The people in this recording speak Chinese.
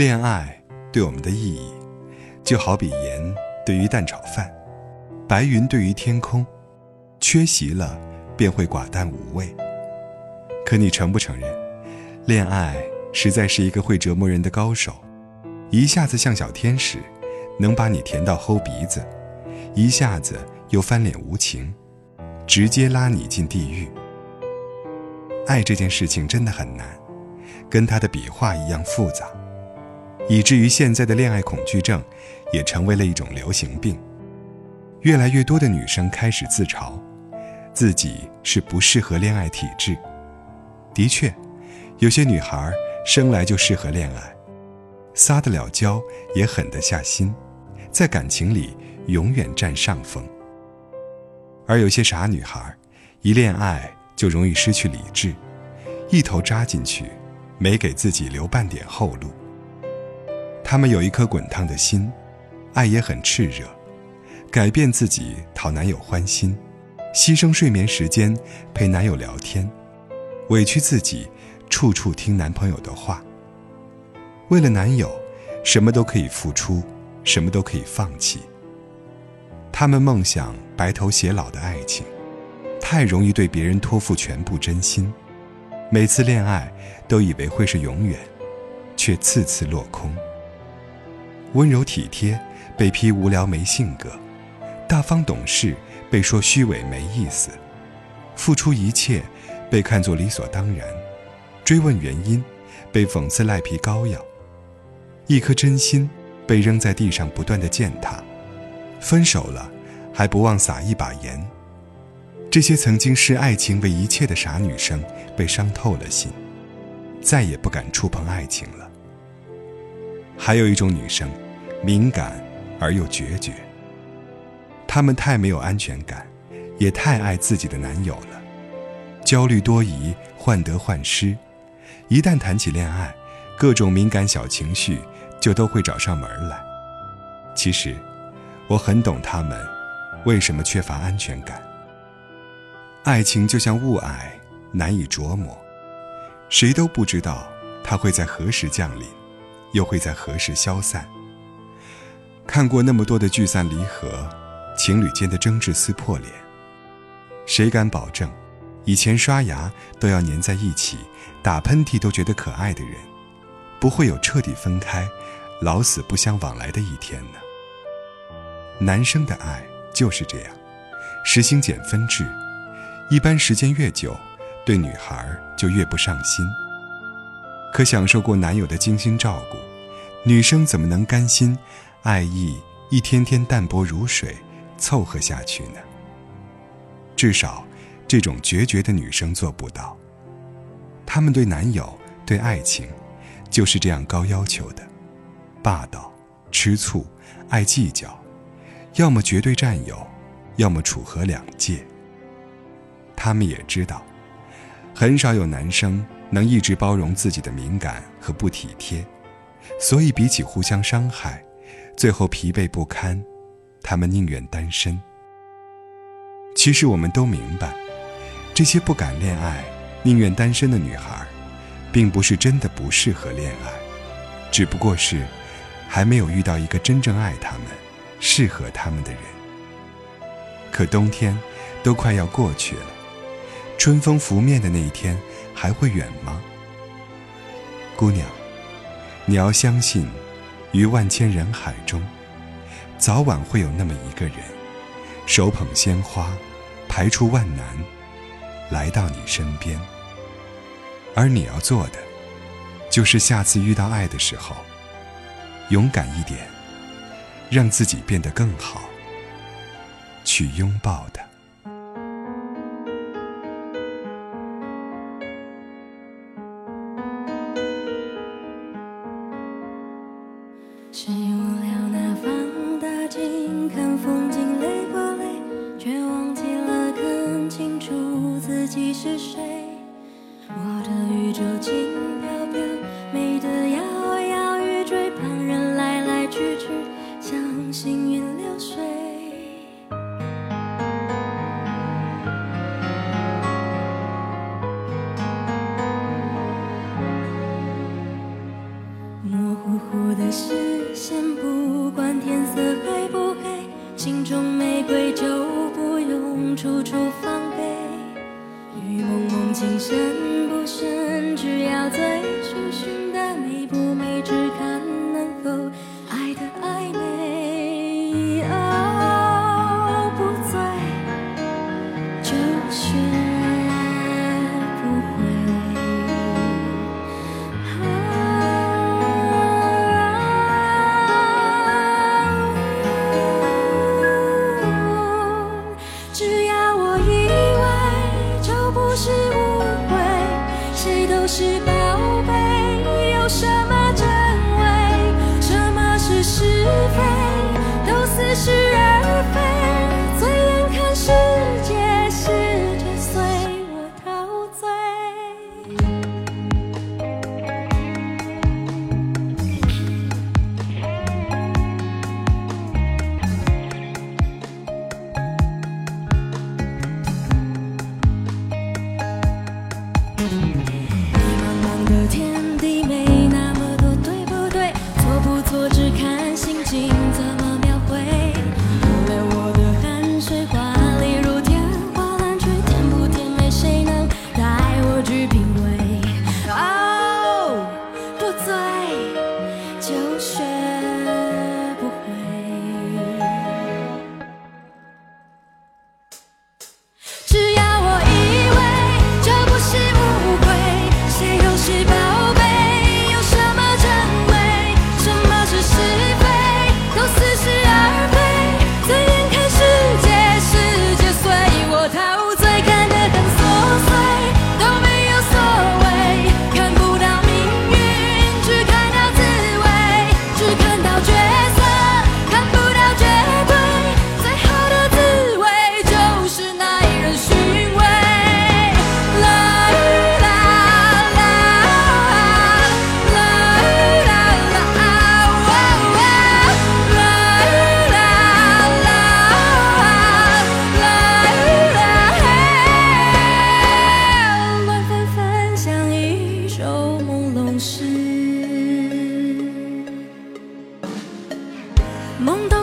恋爱对我们的意义，就好比盐对于蛋炒饭，白云对于天空，缺席了便会寡淡无味。可你承不承认，恋爱实在是一个会折磨人的高手，一下子像小天使，能把你甜到齁鼻子，一下子又翻脸无情，直接拉你进地狱。爱这件事情真的很难，跟他的笔画一样复杂，以至于现在的恋爱恐惧症也成为了一种流行病。越来越多的女生开始自嘲，自己是不适合恋爱体质。的确，有些女孩生来就适合恋爱，撒得了娇，也狠得下心，在感情里永远占上风。而有些傻女孩，一恋爱就容易失去理智，一头扎进去，没给自己留半点后路。她们有一颗滚烫的心，爱也很炽热，改变自己讨男友欢心，牺牲睡眠时间陪男友聊天。委屈自己，处处听男朋友的话。为了男友，什么都可以付出，什么都可以放弃。他们梦想白头偕老的爱情，太容易对别人托付全部真心。每次恋爱都以为会是永远，却次次落空。温柔体贴被批无聊没性格，大方懂事被说虚伪没意思，付出一切。被看作理所当然，追问原因，被讽刺赖皮膏药；一颗真心被扔在地上，不断的践踏。分手了，还不忘撒一把盐。这些曾经视爱情为一切的傻女生，被伤透了心，再也不敢触碰爱情了。还有一种女生，敏感而又决绝。她们太没有安全感，也太爱自己的男友了。焦虑多疑，患得患失，一旦谈起恋爱，各种敏感小情绪就都会找上门来。其实，我很懂他们为什么缺乏安全感。爱情就像雾霭，难以琢磨，谁都不知道它会在何时降临，又会在何时消散。看过那么多的聚散离合，情侣间的争执撕破脸，谁敢保证？以前刷牙都要粘在一起，打喷嚏都觉得可爱的人，不会有彻底分开、老死不相往来的一天呢。男生的爱就是这样，实行减分制，一般时间越久，对女孩就越不上心。可享受过男友的精心照顾，女生怎么能甘心，爱意一天天淡薄如水，凑合下去呢？至少。这种决绝的女生做不到，她们对男友、对爱情，就是这样高要求的，霸道、吃醋、爱计较，要么绝对占有，要么楚河两界。她们也知道，很少有男生能一直包容自己的敏感和不体贴，所以比起互相伤害，最后疲惫不堪，他们宁愿单身。其实我们都明白。这些不敢恋爱、宁愿单身的女孩，并不是真的不适合恋爱，只不过是还没有遇到一个真正爱她们、适合她们的人。可冬天都快要过去了，春风拂面的那一天还会远吗？姑娘，你要相信，于万千人海中，早晚会有那么一个人，手捧鲜花，排除万难。来到你身边，而你要做的，就是下次遇到爱的时候，勇敢一点，让自己变得更好，去拥抱的。是 the 事。梦到